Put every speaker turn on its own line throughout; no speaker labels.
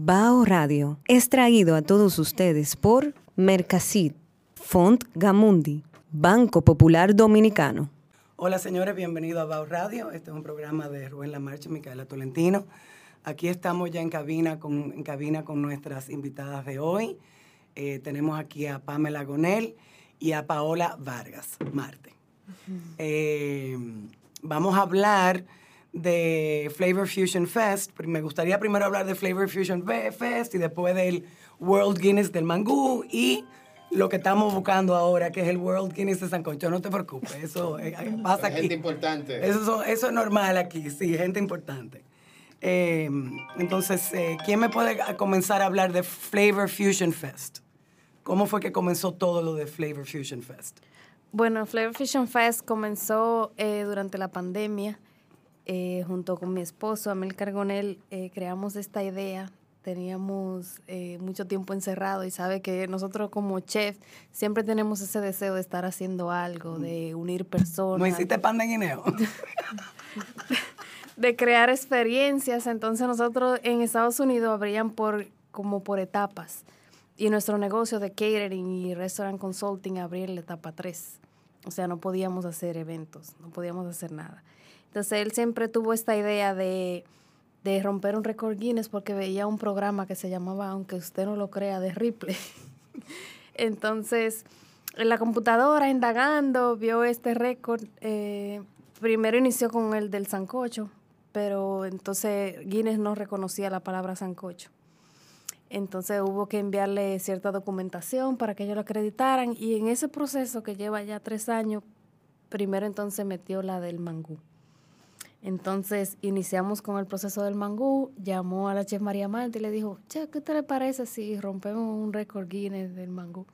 Bao Radio es traído a todos ustedes por Mercasit, Font Gamundi, Banco Popular Dominicano.
Hola señores, bienvenidos a Bao Radio. Este es un programa de Rubén Lamarche y Micaela Tolentino. Aquí estamos ya en cabina con, en cabina con nuestras invitadas de hoy. Eh, tenemos aquí a Pamela Gonel y a Paola Vargas Marte. Eh, vamos a hablar de Flavor Fusion Fest. Me gustaría primero hablar de Flavor Fusion Fest y después del World Guinness del mangú y lo que estamos buscando ahora, que es el World Guinness de Sancocho. No te preocupes, eso eh, eh, pasa aquí.
Gente importante.
Eso, eso es normal aquí, sí, gente importante. Eh, entonces, ¿quién me puede comenzar a hablar de Flavor Fusion Fest? ¿Cómo fue que comenzó todo lo de Flavor Fusion Fest?
Bueno, Flavor Fusion Fest comenzó durante la pandemia. Junto con mi esposo, Amel Cargonel, creamos esta idea teníamos eh, mucho tiempo encerrado y sabe que nosotros como chef siempre tenemos ese deseo de estar haciendo algo, de unir personas.
¿No hiciste pan de guineo?
de crear experiencias. Entonces nosotros en Estados Unidos abrían por como por etapas. Y nuestro negocio de catering y restaurant consulting abría en la etapa 3. O sea, no podíamos hacer eventos, no podíamos hacer nada. Entonces él siempre tuvo esta idea de de romper un récord Guinness porque veía un programa que se llamaba, aunque usted no lo crea, de Ripley. Entonces, en la computadora, indagando, vio este récord. Eh, primero inició con el del sancocho, pero entonces Guinness no reconocía la palabra sancocho. Entonces hubo que enviarle cierta documentación para que ellos lo acreditaran y en ese proceso que lleva ya tres años, primero entonces metió la del mangú. Entonces iniciamos con el proceso del mangú, llamó a la chef María Marta y le dijo, che, ¿qué te le parece si rompemos un récord Guinness del mangú?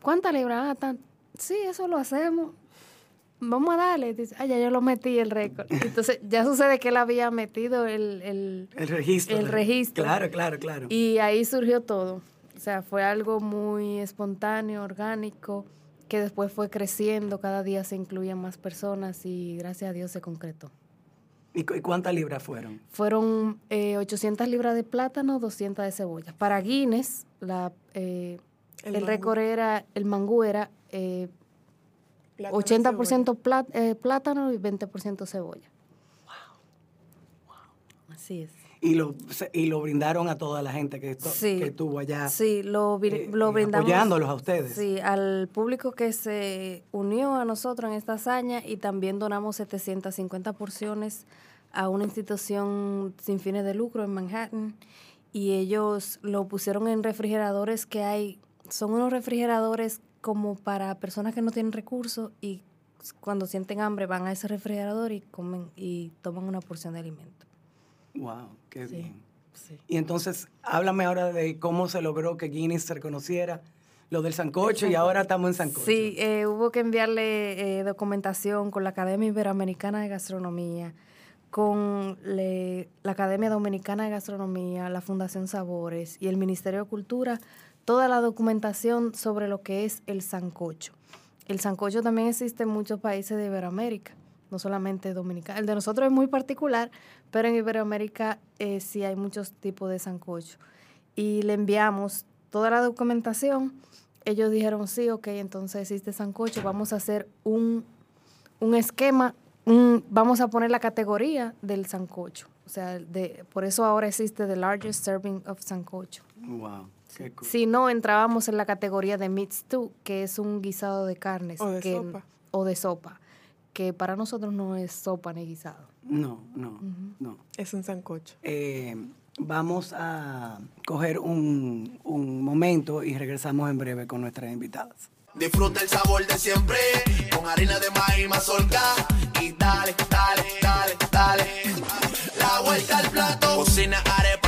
¿Cuántas libras? Ah, sí, eso lo hacemos. Vamos a darle. Dice, ah, ya yo lo metí el récord. Entonces ya sucede que él había metido el, el,
el registro.
El registro.
Claro, claro, claro.
Y ahí surgió todo. O sea, fue algo muy espontáneo, orgánico, que después fue creciendo, cada día se incluían más personas y gracias a Dios se concretó.
¿Y, cuántas libras fueron?
Fueron 800 eh, libras de plátano, 200 de cebolla. Para Guinness, la, eh, el, récord era, el mangú era 80% eh, plátano y 20% cebolla. Wow. wow. Así es.
Y lo, y lo brindaron a toda la gente que, que estuvo allá.
Sí, lo, lo brindamos.
Apoyándolos a ustedes.
Sí, al público que se unió a nosotros en esta hazaña y también donamos 750 porciones a una institución sin fines de lucro en Manhattan y ellos lo pusieron en refrigeradores que hay, son unos refrigeradores como para personas que no tienen recursos y cuando sienten hambre van a ese refrigerador y comen y toman una porción de alimento.
Wow, qué bien. Y entonces, háblame ahora de cómo se logró que Guinness se reconociera lo del sancocho y ahora estamos en sancocho.
Sí, eh, hubo que enviarle eh, documentación con la Academia Iberoamericana de Gastronomía con la Academia Dominicana de Gastronomía, la Fundación Sabores y el Ministerio de Cultura toda la documentación sobre lo que es el sancocho. El sancocho también existe en muchos países de Iberoamérica, no solamente Dominicana. El de nosotros es muy particular, pero en Iberoamérica eh, sí hay muchos tipos de sancocho. Y le enviamos toda la documentación. Ellos dijeron, sí, ok, entonces existe sancocho, vamos a hacer un, un esquema vamos a poner la categoría del sancocho. O sea, de, por eso ahora existe the largest serving of sancocho.
Wow.
Si no, entrábamos en la categoría de meat stew, que es un guisado de carnes.
O de
que,
sopa.
O de sopa, que para nosotros no es sopa ni guisado.
No, no, no.
Es un sancocho.
Eh, vamos a coger un, un momento y regresamos en breve con nuestras invitadas.
Disfruta el sabor de siempre con harina de maíz mazorca y dale, dale, dale, dale. La vuelta al plato. Cocina arepa,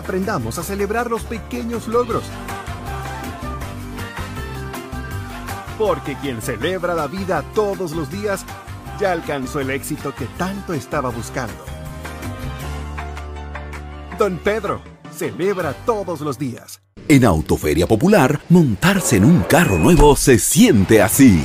Aprendamos a celebrar los pequeños logros. Porque quien celebra la vida todos los días ya alcanzó el éxito que tanto estaba buscando. Don Pedro celebra todos los días.
En Autoferia Popular, montarse en un carro nuevo se siente así.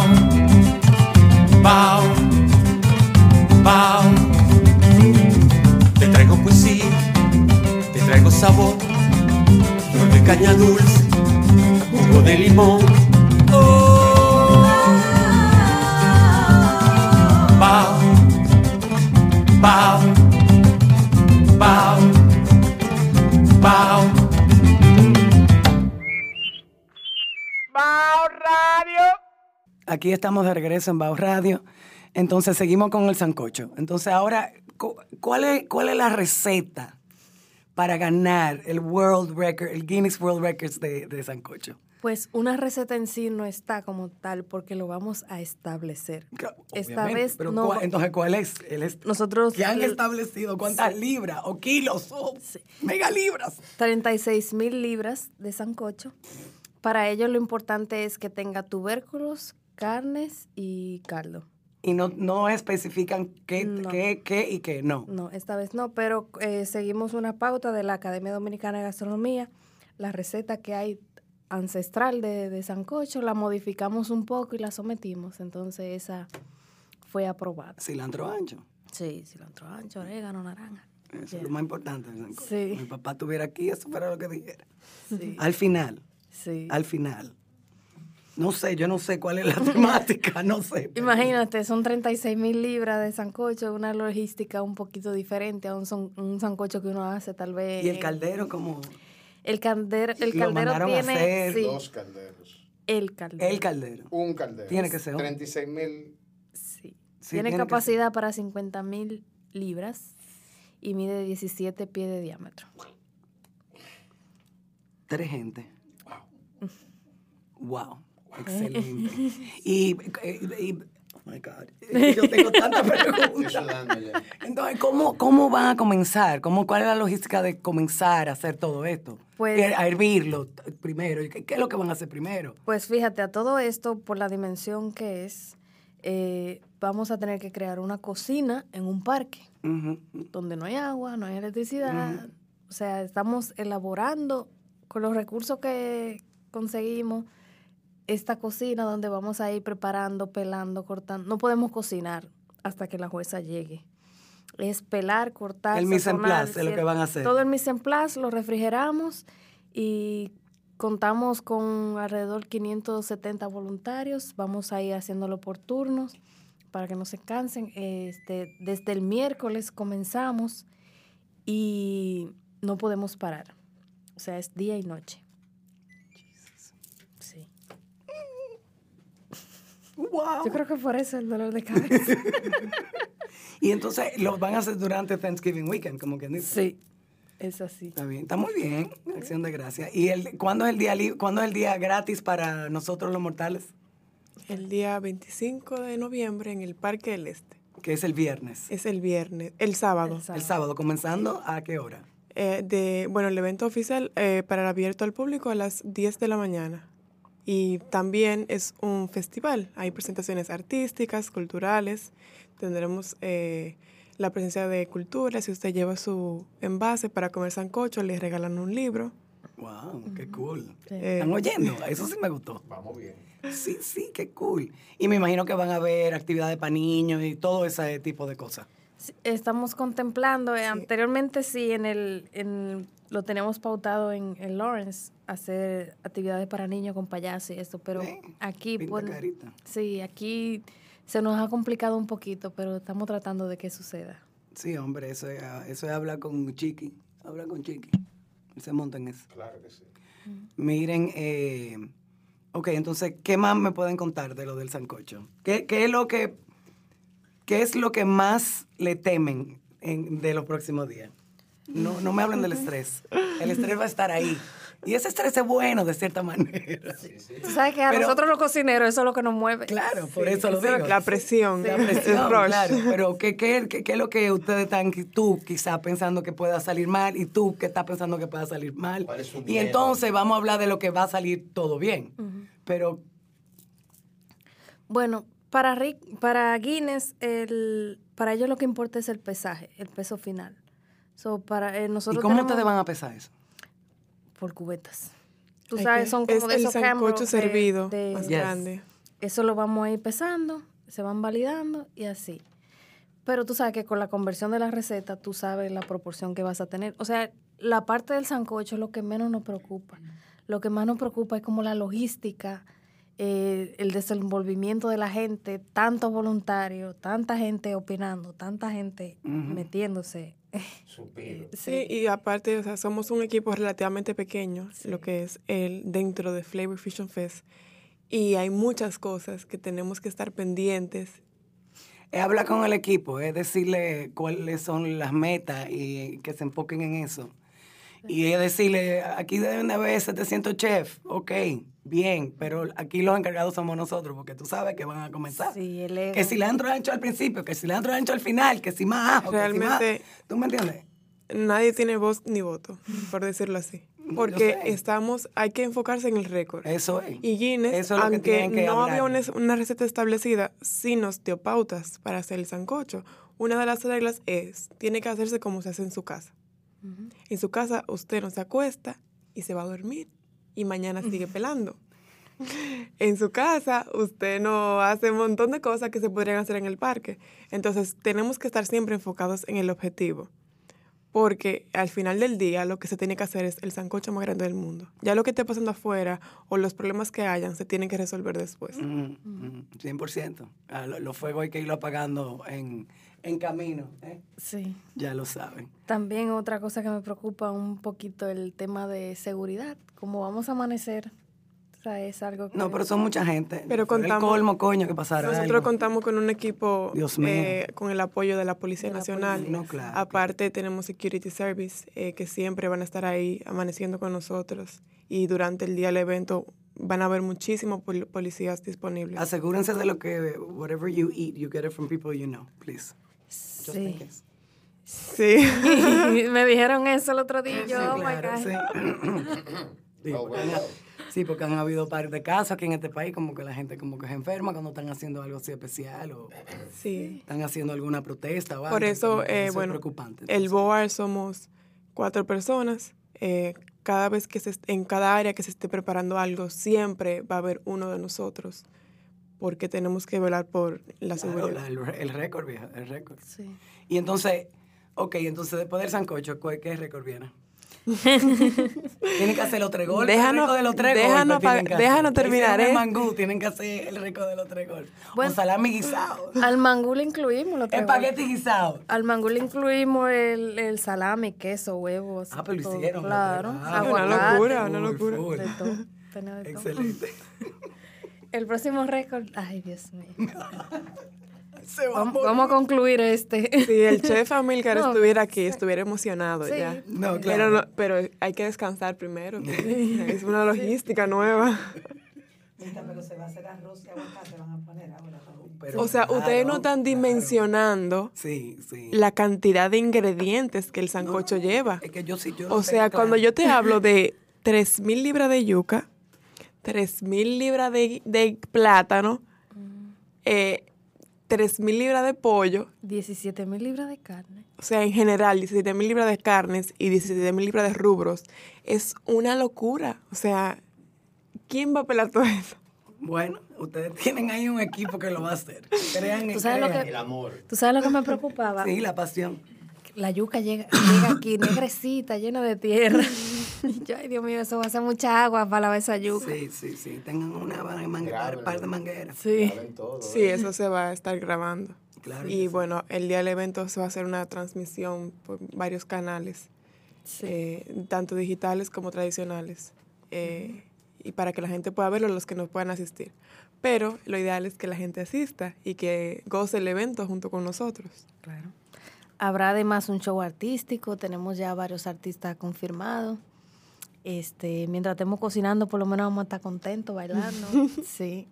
Sabor, flor de caña dulce, jugo de limón. Oh. Bao, bao, bao. Bao
Radio. Aquí estamos de regreso en Bao Radio. Entonces seguimos con el sancocho. Entonces ahora, cu- ¿cuál es, cuál es la receta para ganar el World Record, el Guinness World Records de, de sancocho?
Pues una receta en sí no está como tal porque lo vamos a establecer. Esta vez
pero
no.
¿cuál- entonces, ¿cuál es? El est-
Nosotros
¿Qué han
el-
establecido? ¿Cuántas libras o kilos o megalibras?
36 mil libras de sancocho. Para ello lo importante es que tenga tubérculos, carnes y caldo.
Y no, no especifican qué,
No.
qué, qué y qué no.
No, esta vez no, pero eh, seguimos una pauta de la Academia Dominicana de Gastronomía. La receta que hay ancestral de, de sancocho la modificamos un poco y la sometimos. Entonces esa fue aprobada.
Cilantro ancho.
Sí, cilantro ancho, orégano, naranja.
Eso
Yeah.
es lo más importante.
Sí.
Mi papá estuviera aquí, eso fuera lo que dijera.
Sí.
Al final,
Sí.
al final. No sé, yo no sé cuál es la temática, no sé. pero-
Imagínate, son 36 mil libras de sancocho, una logística un poquito diferente a un, son- un sancocho que uno hace tal vez.
Y el caldero como
El caldero, el
Lo
caldero
a
tiene.
hacer
sí,
Dos calderos.
el caldero.
el caldero.
Un caldero.
Tiene que ser un-
36 mil.
Sí.
Sí,
tiene,
tiene que
capacidad para 50 mil libras y mide 17 pies de diámetro.
Tres gente. Wow. Excelente. Y, eh, y- oh my God. Yo tengo tantas preguntas. Entonces, ¿cómo, ¿cómo van a comenzar? ¿Cómo, ¿Cuál es la logística de comenzar a hacer todo esto?
Pues-
Eh, a hervirlo primero. ¿Y ¿Qué, qué es lo que van a hacer primero?
Pues fíjate, a todo esto, por la dimensión que es, eh, vamos a tener que crear una cocina en un parque. Donde no hay agua, no hay electricidad. O sea, estamos elaborando con los recursos que conseguimos esta cocina donde vamos a ir preparando, pelando, cortando. No podemos cocinar hasta que la jueza llegue. Es pelar, cortar,
El mise en place es lo que van a hacer.
Todo el mise en place lo refrigeramos y contamos con alrededor 570 voluntarios. Vamos a ir haciéndolo por turnos para que no se cansen. Este, desde el miércoles comenzamos y no podemos parar. O sea, es día y noche.
Wow.
Yo creo que por eso el dolor de cabeza.
Y entonces lo van a hacer durante Thanksgiving Weekend, como quien dice.
sí. Es así.
Está bien, está muy bien, acción de gracia. ¿Y el, cuándo, es el día, cuándo es el día gratis para nosotros los mortales?
El día 25 de noviembre en el Parque del Este.
Que es el viernes.
Es el viernes, el sábado.
El sábado, comenzando a qué hora?
Eh, de, bueno, el evento oficial eh, para el abierto al público a las 10 de la mañana. Y también es un festival. Hay presentaciones artísticas, culturales. Tendremos eh, la presencia de cultura. Si usted lleva su envase para comer sancocho, le regalan un libro.
Wow, qué cool.
Eh,
¿Están oyendo? Eso sí me gustó. Vamos bien. Sí, sí, qué cool. Y me imagino que van a haber actividades para niños y todo ese tipo de cosas.
Sí, Estamos contemplando, eh, anteriormente sí, en el, en, lo teníamos pautado en, en Lawrence, hacer actividades para niños con payasos y esto, pero aquí, pues,
carita.
sí, aquí se nos ha complicado un poquito, pero estamos tratando de que suceda.
Sí, hombre, eso es, eso es hablar con Chiqui. Habla con Chiqui. Se monta en eso.
Claro que sí.
Miren, eh, ok, entonces, ¿qué más me pueden contar de lo del sancocho? ¿Qué, qué es lo que qué es lo que más le temen en- de los próximos días? No, no me hablen del estrés. El estrés va a estar ahí. Y ese estrés es bueno de cierta manera.
Tú sabes que a
Pero-
nosotros los cocineros eso es lo que nos mueve.
Claro, por eso lo
eso es lo
digo.
la presión,
La presión, claro. Pero ¿qué, qué, qué, qué es lo que ustedes están, tú quizás pensando que pueda salir mal y tú que estás pensando que pueda salir mal? Y entonces vamos a hablar de lo que va a salir todo bien. Pero
Bueno, para, Rick, para Guinness, el, para ellos lo que importa es el pesaje, el peso final. So, para, eh,
¿y cómo
tenemos-
ustedes van a pesar eso?
Por cubetas. Tú
Hay
sabes, son como
es
de
el
esos
sancocho
de-
servido
de-
más
Yes.
grande.
Eso lo vamos a ir pesando, se van validando y así. Pero tú sabes que con la conversión de la receta, tú sabes la proporción que vas a tener. O sea, la parte del sancocho es lo que menos nos preocupa. Lo que más nos preocupa es como la logística, eh, el desenvolvimiento de la gente, tanto voluntario, tanta gente opinando, tanta gente metiéndose.
Sí, y aparte, o sea, somos un equipo relativamente pequeño, lo que es el dentro de Flavor Fusion Fest. Y hay muchas cosas que tenemos que estar pendientes.
Es hablar con el equipo, es decirle cuáles son las metas y que se enfoquen en eso. Y es decirle, aquí deben de haber 700 chefs, ok, bien, pero aquí los encargados somos nosotros, porque tú sabes que van a comenzar.
Sí, el ego.
Que si le entro ancho al principio, que si le entro ancho al final, que si más ajo, que si más...
Realmente,
¿Tú me entiendes?
nadie tiene voz ni voto, por decirlo así. Porque
sé.
estamos, hay que enfocarse en el récord.
Eso es.
Y Guinness,
Eso es lo que
aunque
que
no había una receta establecida, sí nos dio pautas para hacer el sancocho. Una de las reglas es, tiene que hacerse como se hace en su casa. En su casa usted no se acuesta y se va a dormir y mañana sigue pelando. En su casa usted no hace un montón de cosas que se podrían hacer en el parque. Entonces tenemos que estar siempre enfocados en el objetivo. Porque al final del día lo que se tiene que hacer es el sancocho más grande del mundo. Ya lo que esté pasando afuera o los problemas que hayan se tienen que resolver después.
Mm, mm, 100%. Ah, lo- Los fuegos hay que irlo apagando en, en camino. ¿eh?
Sí.
Ya lo saben.
También otra cosa que me preocupa un poquito el tema de seguridad. Como vamos a amanecer, o sea, es algo que...
No, pero son mucha gente.
Pero contamos-
El colmo, coño, que pasara
Nosotros
algo.
contamos con un equipo
Dios mío.
eh, con el apoyo de la Policía Nacional.
No, claro.
Aparte tenemos Security Service eh, que siempre van a estar ahí amaneciendo con nosotros y durante el día del evento van a haber muchísimos pol- policías disponibles.
Asegúrense de lo que, whatever you eat, you get it from people you know, please.
Sí.
Sí.
me dijeron eso el otro día. yo,
Sí,
oh my
claro,
God.
sí. Sí, porque han, sí, porque han habido par de casos aquí en este país, como que la gente como que se enferma cuando están haciendo algo así especial o
Sí.
están haciendo alguna protesta o algo.
Por eso, eh,
es
bueno,
preocupante.
el BOAR somos cuatro personas. eh, cada vez que se, en cada área que se esté preparando algo, siempre va a haber uno de nosotros, porque tenemos que velar por la
Claro,
seguridad.
el, el récord, vieja, el récord.
Sí.
Y entonces, ok, entonces después del sancocho, ¿cuál- ¿qué récord viene? tienen que hacer los tres golpes.
Déjanos-
el récord de los tres
déjanos pa-
hacer.
déjanos terminar,
el
¿eh?
mangú, tienen que hacer el récord de los tres golpes.
Bueno.
o salami guisado.
Al mangú le incluimos los tres
Espagueti guisado.
Al mangú le incluimos el, el salami, queso, huevos.
Ah, pero lo hicieron,
Claro.
ah,
una locura, una locura.
full.
de todo. Tenía de todo.
Excelente.
El próximo récord, ay Dios mío.
Se va
Vamos, vamos a concluir este.
Si el chef Amilcar
No,
estuviera aquí, estuviera emocionado
Sí.
ya.
No,
Pero,
claro.
no- pero hay que descansar primero. es una logística nueva.
Pero se va a hacer arroz y aguacate, van a poner ahora.
Pero
O sea,
claro,
ustedes no están dimensionando
Sí, sí.
la cantidad de ingredientes que el sancocho lleva.
Es que yo sí, yo
O sea,
tengo
cuando
claro.
yo te hablo de 3.000 libras de yuca, 3.000 libras de, de plátano, eh, 3.000 libras de pollo,
17 mil libras de carne.
o sea, en general, 17.000 libras de carnes y 17.000 libras de rubros, es una locura. O sea, ¿quién va a pelar todo eso?
Bueno, ustedes tienen ahí un equipo que lo va a hacer. Crean
¿Tú sabes lo que-
El amor.
¿Tú sabes lo que me preocupaba?
Sí, la pasión.
La yuca llega, llega aquí negrecita, llena de tierra. Y yo, ay, Dios mío, eso va a ser mucha agua para lavar esa yuca.
Sí, sí, sí. Tengan una man- par, par de mangueras.
Sí.
Sí, eso se va a estar grabando.
Claro
y bueno, el día del evento se va a hacer una transmisión por varios canales, eh, tanto digitales como tradicionales, eh, y para que la gente pueda verlo, los que no puedan asistir. Pero lo ideal es que la gente asista y que goce el evento junto con nosotros.
Claro. Habrá además un show artístico, tenemos ya varios artistas confirmados. Este, mientras estemos cocinando, por lo menos vamos a estar contentos bailando. sí.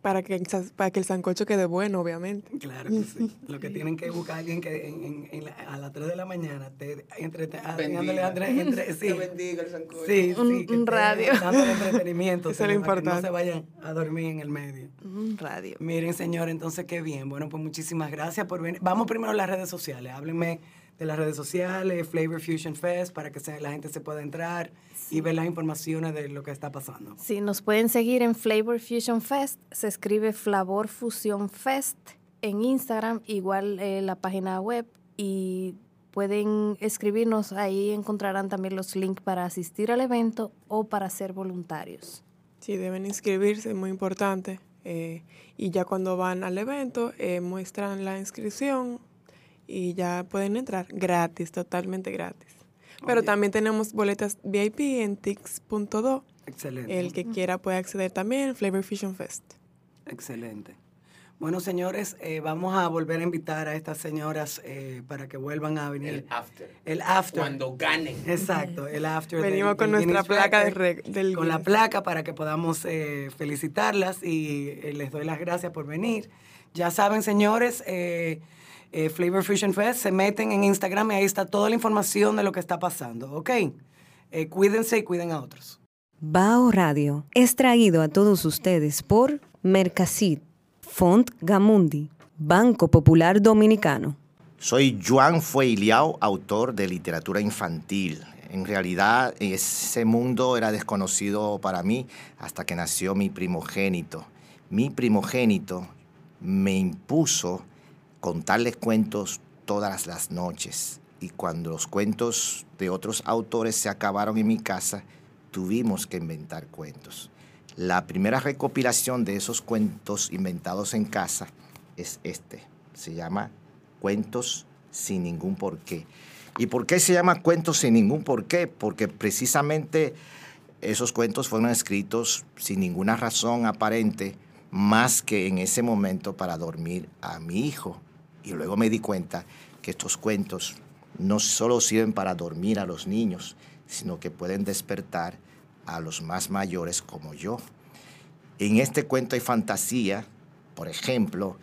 Para que, para que el sancocho quede bueno, obviamente.
Claro que sí. Lo que tienen que buscar a alguien que en, en- en la- a las 3 de la mañana te entre, entre, sí.
Que bendiga el sancocho.
Sí, sí,
Un-
que
un
esté
radio.
Dándole entretenimiento.
Eso es lo
que No
importante.
se vayan a dormir en el medio.
Un radio.
Miren, señor, entonces qué bien. Bueno, pues muchísimas gracias por venir. Vamos primero a las redes sociales. Háblenme de las redes sociales, Flavor Fusion Fest, para que se- la gente se pueda entrar y ver las informaciones de lo que está pasando.
Sí, nos pueden seguir en Flavor Fusion Fest. Se escribe Flavor Fusion Fest en Instagram, igual eh, la página web. Y pueden escribirnos, ahí encontrarán también los links para asistir al evento o para ser voluntarios.
Sí, deben inscribirse, es muy importante. eh, y ya cuando van al evento, eh, muestran la inscripción y ya pueden entrar gratis, totalmente gratis. Pero
Oye.
también tenemos boletas VIP en tix.do.
Excelente.
El que quiera puede acceder también, Flavor Fusion Fest.
Excelente. Bueno, señores, eh, vamos a volver a invitar a estas señoras eh, para que vuelvan a venir.
El after.
El after.
Cuando ganen.
Exacto, el after. del-
Venimos con
del
nuestra placa de rec- del
Con la placa para que podamos eh, felicitarlas y eh, les doy las gracias por venir. Ya saben, señores, eh, Flavor Fusion Fest, se meten en Instagram y ahí está toda la información de lo que está pasando, ¿ok? Eh, cuídense y cuiden a otros.
Bao Radio es traído a todos ustedes por Mercasit, Font Gamundi, Banco Popular Dominicano.
Soy Juan Fueiliao, autor de literatura infantil. En realidad, ese mundo era desconocido para mí hasta que nació mi primogénito. Mi primogénito me impuso contarles cuentos todas las noches. Y cuando los cuentos de otros autores se acabaron en mi casa, tuvimos que inventar cuentos. La primera recopilación de esos cuentos inventados en casa es este. Se llama Cuentos sin ningún porqué. ¿Y por qué se llama Cuentos sin ningún porqué? Porque precisamente esos cuentos fueron escritos sin ninguna razón aparente, más que en ese momento para dormir a mi hijo. Y luego me di cuenta que estos cuentos no solo sirven para dormir a los niños, sino que pueden despertar a los más mayores como yo. En este cuento hay fantasía, por ejemplo,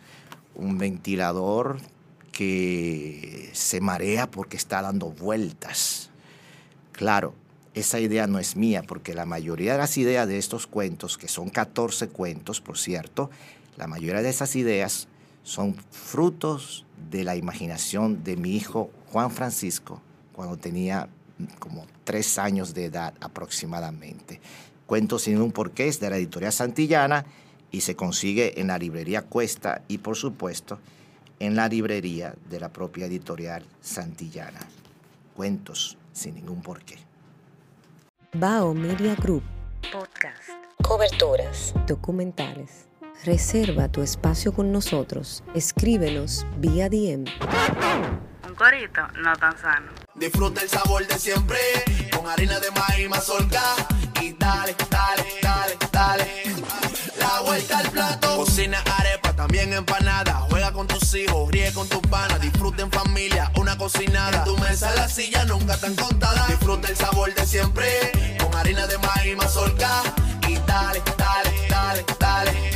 un ventilador que se marea porque está dando vueltas. Claro, esa idea no es mía, porque la mayoría de las ideas de estos cuentos, que son 14 cuentos, por cierto, la mayoría de esas ideas son frutos de la imaginación de mi hijo Juan Francisco cuando tenía como tres años de edad aproximadamente. Cuentos sin un porqué es de la editorial Santillana y se consigue en la librería Cuesta y por supuesto en la librería de la propia editorial Santillana. Cuentos sin ningún porqué.
Bao Media Group.
Podcast.
Coberturas. Documentales. Reserva tu espacio con nosotros. Escríbenos vía DM.
Un corito no tan sano.
Disfruta el sabor de siempre con harina de maíz mazorca y dale, dale, dale, dale. La vuelta al plato. Cocina arepa, también empanada. Juega con hijos, ríe con tus panas, disfruta en familia, una cocinada. En tu mesa la silla nunca tan contada. Disfruta el sabor de siempre, con harina de maíz mazorca. Y dale, dale, dale, dale.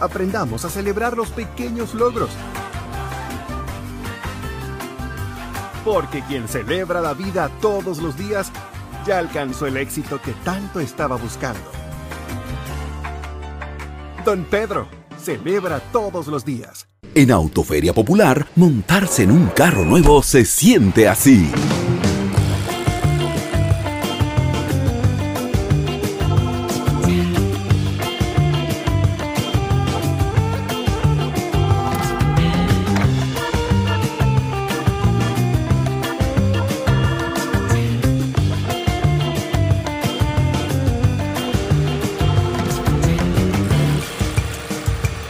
Aprendamos a celebrar los pequeños logros. Porque quien celebra la vida todos los días ya alcanzó el éxito que tanto estaba buscando. Don Pedro, celebra todos los días.
En Autoferia Popular, montarse en un carro nuevo se siente así.